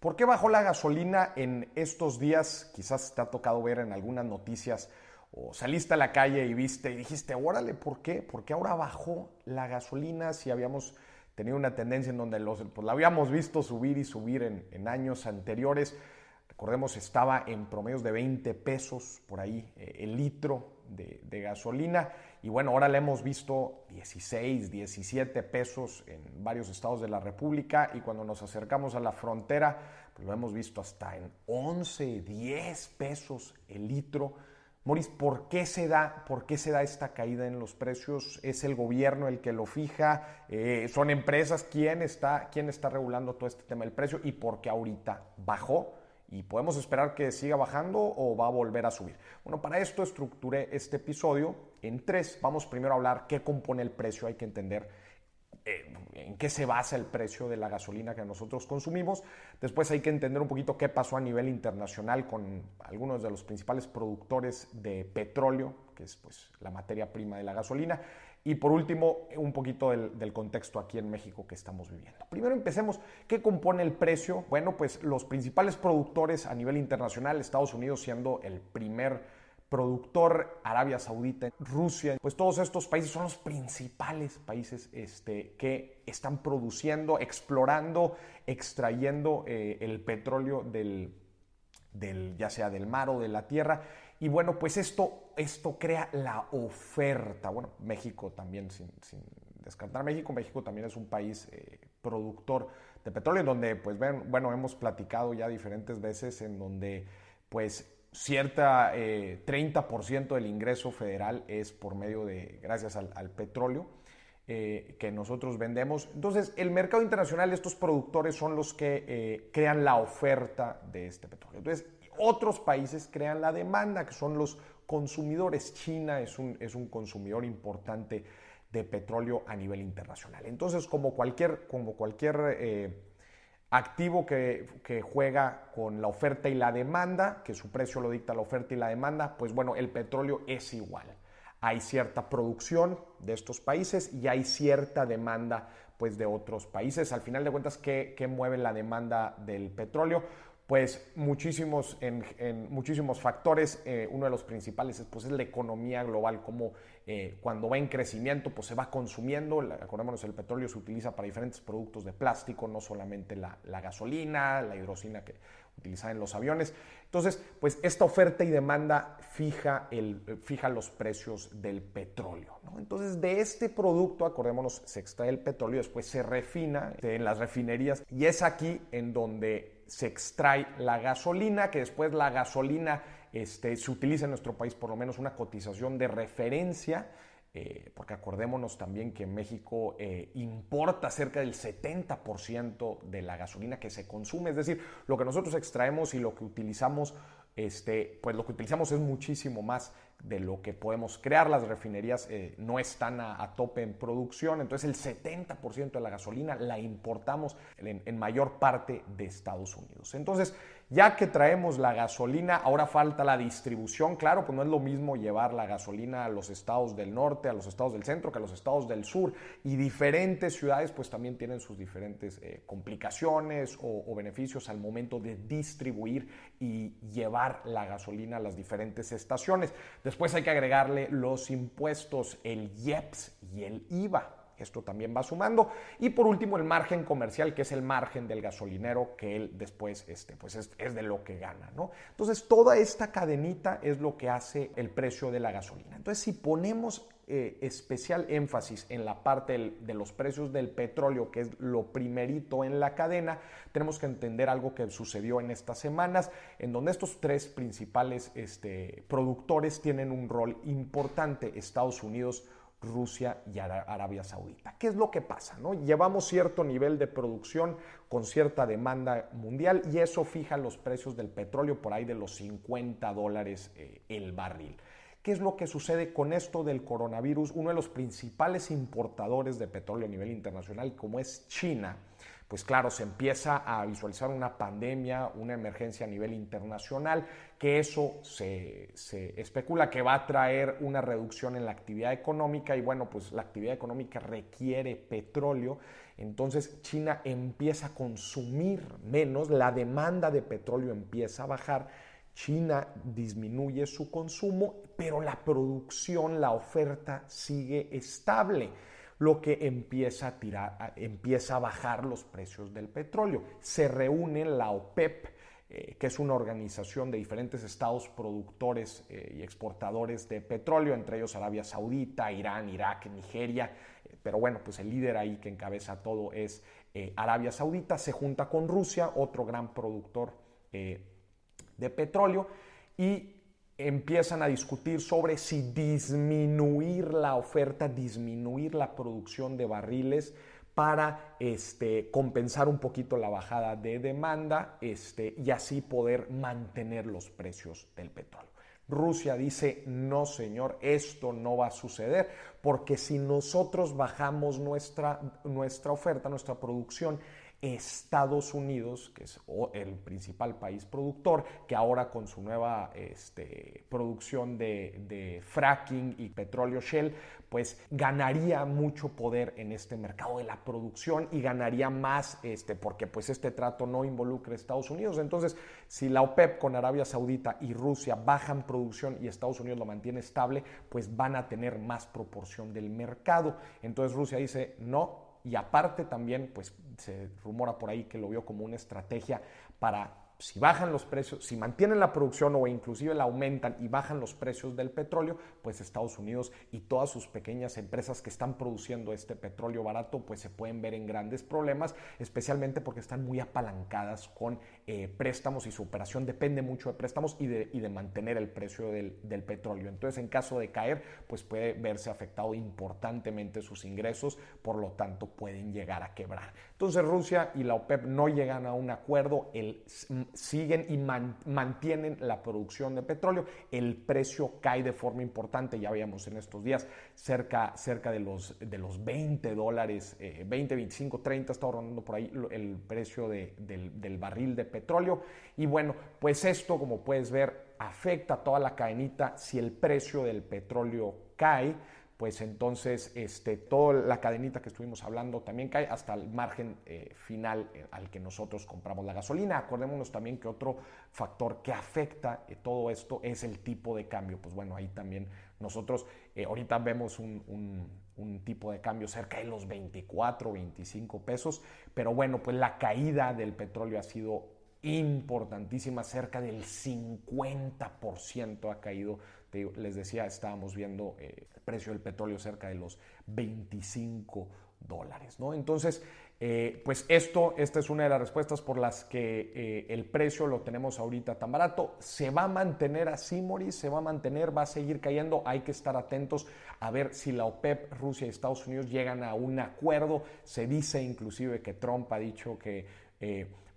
¿Por qué bajó la gasolina en estos días? Quizás te ha tocado ver en algunas noticias o saliste a la calle y viste y dijiste, órale, ¿por qué? ¿Por qué ahora bajó la gasolina si habíamos tenido una tendencia en donde los, pues, la habíamos visto subir y subir en, años anteriores? Recordemos, estaba en promedios de 20 pesos por ahí eh, el litro de, gasolina y bueno, ahora la hemos visto 16, 17 pesos en varios estados de la República y cuando nos acercamos a la frontera, pues lo hemos visto hasta en 11, 10 pesos el litro. Moris, ¿por qué, se da, ¿por qué se da esta caída en los precios? ¿Es el gobierno el que lo fija? Eh, ¿Son empresas? ¿Quién está, ¿Quién está regulando todo este tema del precio? ¿Y por qué ahorita bajó? ¿Y podemos esperar que siga bajando o va a volver a subir? Bueno, para esto estructuré este episodio en tres. Vamos primero a hablar qué compone el precio. Hay que entender eh, en qué se basa el precio de la gasolina que nosotros consumimos. Después hay que entender un poquito qué pasó a nivel internacional con algunos de los principales productores de petróleo, que es pues, la materia prima de la gasolina. Y por último, un poquito del, contexto aquí en México que estamos viviendo. Primero empecemos, ¿qué compone el precio? Bueno, pues los principales productores a nivel internacional, Estados Unidos siendo el primer productor, Arabia Saudita, Rusia, pues todos estos países son los principales países este, que están produciendo, explorando, extrayendo eh, el petróleo del, del, ya sea del mar o de la tierra. Y bueno, pues esto, esto crea la oferta. Bueno, México también, sin, descartar México, México también es un país eh, productor de petróleo, en donde, pues, ven, bueno, hemos platicado ya diferentes veces en donde, pues, cierta 30% eh, del ingreso federal es por medio de, gracias al, petróleo eh, que nosotros vendemos. Entonces, el mercado internacional, estos productores son los que crean la oferta de este petróleo. Entonces, otros países crean la demanda, que son los consumidores. China es un, es un consumidor importante de petróleo a nivel internacional. Entonces, como cualquier, como cualquier eh, activo que, que, juega con la oferta y la demanda, que su precio lo dicta la oferta y la demanda, pues bueno, el petróleo es igual. Hay cierta producción de estos países y hay cierta demanda pues, de otros países. Al final de cuentas, ¿qué, qué mueve la demanda del petróleo? Pues muchísimos, en, muchísimos factores. Eh, uno de los principales es, pues, es la economía global, como eh, cuando va en crecimiento, pues se va consumiendo. Acordémonos, el petróleo se utiliza para diferentes productos de plástico, no solamente la, gasolina, la hidrocina que utilizan en los aviones. Entonces, pues esta oferta y demanda fija, el, fija los precios del petróleo. Entonces, de este producto, acordémonos, se extrae el petróleo, después se refina en las refinerías y es aquí en donde se extrae la gasolina, que después la gasolina este, se utiliza en nuestro país por lo menos una cotización de referencia, eh, porque acordémonos también que México eh, importa cerca del 70% de la gasolina que se consume, es decir, lo que nosotros extraemos y lo que utilizamos, este, pues lo que utilizamos es muchísimo más de lo que podemos crear. Las refinerías eh, no están a, tope en producción, entonces el 70% de la gasolina la importamos en, en, mayor parte de Estados Unidos. Entonces, ya que traemos la gasolina, ahora falta la distribución. Claro, pues no es lo mismo llevar la gasolina a los estados del norte, a los estados del centro, que a los estados del sur. Y diferentes ciudades pues también tienen sus diferentes eh, complicaciones o, o beneficios al momento de distribuir y llevar la gasolina a las diferentes estaciones. Después hay que agregarle los impuestos, el IEPS y el IVA. Esto también va sumando. Y por último, el margen comercial, que es el margen del gasolinero que él después este, pues es, de lo que gana. ¿no? Entonces, toda esta cadenita es lo que hace el precio de la gasolina. Entonces, si ponemos eh, especial énfasis en la parte de los precios del petróleo, que es lo primerito en la cadena, tenemos que entender algo que sucedió en estas semanas, en donde estos tres principales este, productores tienen un rol importante, Estados Unidos, Rusia y Arabia Saudita. ¿Qué es lo que pasa? No? Llevamos cierto nivel de producción con cierta demanda mundial y eso fija los precios del petróleo por ahí de los 50 dólares eh, el barril. ¿Qué es lo que sucede con esto del coronavirus? Uno de los principales importadores de petróleo a nivel internacional, como es China, pues claro, se empieza a visualizar una pandemia, una emergencia a nivel internacional, que eso se, especula que va a traer una reducción en la actividad económica y bueno, pues la actividad económica requiere petróleo, entonces China empieza a consumir menos, la demanda de petróleo empieza a bajar, China disminuye su consumo, pero la producción, la oferta sigue estable lo que empieza a, tirar, empieza a bajar los precios del petróleo. Se reúne la OPEP, eh, que es una organización de diferentes estados productores eh, y exportadores de petróleo, entre ellos Arabia Saudita, Irán, Irak, Nigeria, eh, pero bueno, pues el líder ahí que encabeza todo es Arabia Saudita, se junta con Rusia, otro gran productor de petróleo, y empiezan a discutir sobre si disminuir la oferta, disminuir la producción de barriles para este, compensar un poquito la bajada de demanda este, y así poder mantener los precios del petróleo. Rusia dice, no señor, esto no va a suceder, porque si nosotros bajamos nuestra, nuestra oferta, nuestra producción, Estados Unidos, que es el principal país productor, que ahora con su nueva este, producción de, fracking y petróleo shell, pues ganaría mucho poder en este mercado de la producción y ganaría más, este, porque pues este trato no involucra a Estados Unidos. Entonces, si la OPEP con Arabia Saudita y Rusia bajan producción y Estados Unidos lo mantiene estable, pues van a tener más proporción del mercado. Entonces Rusia dice, no, y aparte también, pues se rumora por ahí que lo vio como una estrategia para si bajan los precios, si mantienen la producción o inclusive la aumentan y bajan los precios del petróleo, pues Estados Unidos y todas sus pequeñas empresas que están produciendo este petróleo barato, pues se pueden ver en grandes problemas, especialmente porque están muy apalancadas con eh, préstamos y su operación depende mucho de préstamos y de, y de mantener el precio del, del, petróleo. Entonces, en caso de caer, pues puede verse afectado importantemente sus ingresos, por lo tanto pueden llegar a quebrar. Entonces, Rusia y la OPEP no llegan a un acuerdo, el siguen y mantienen la producción de petróleo. El precio cae de forma importante, ya veíamos en estos días, cerca, cerca de, los, de los 20 dólares, 20, 25, 30, está rondando por ahí el precio del, del barril de petróleo. Y bueno, pues esto, como puedes ver, afecta a toda la cadenita si el precio del petróleo cae pues entonces este, toda la cadenita que estuvimos hablando también cae hasta el margen eh, final eh, al que nosotros compramos la gasolina. Acordémonos también que otro factor que afecta eh, todo esto es el tipo de cambio. Pues bueno, ahí también nosotros ahorita vemos un, un, tipo de cambio cerca de los 24, 25 pesos, pero bueno, pues la caída del petróleo ha sido importantísima, cerca del 50% ha caído les decía, estábamos viendo eh, el precio del petróleo cerca de los 25 dólares. ¿no? Entonces, eh, pues esto, esta es una de las respuestas por las que eh, el precio lo tenemos ahorita tan barato. ¿Se va a mantener así, Moris? ¿Se va a mantener? ¿Va a seguir cayendo? Hay que estar atentos a ver si la OPEP, Rusia y Estados Unidos llegan a un acuerdo. Se dice inclusive que Trump ha dicho que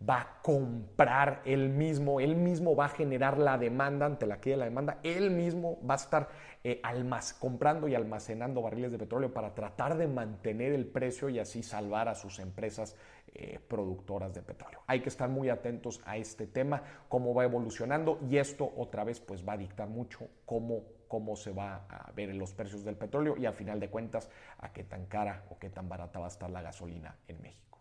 va a comprar él mismo, él mismo va a generar la demanda ante la de la demanda, él mismo va a estar eh, comprando y almacenando barriles de petróleo para tratar de mantener el precio y así salvar a sus empresas eh, productoras de petróleo. Hay que estar muy atentos a este tema, cómo va evolucionando y esto otra vez pues va a dictar mucho cómo, cómo se va a ver en los precios del petróleo y a final de cuentas a qué tan cara o qué tan barata va a estar la gasolina en México.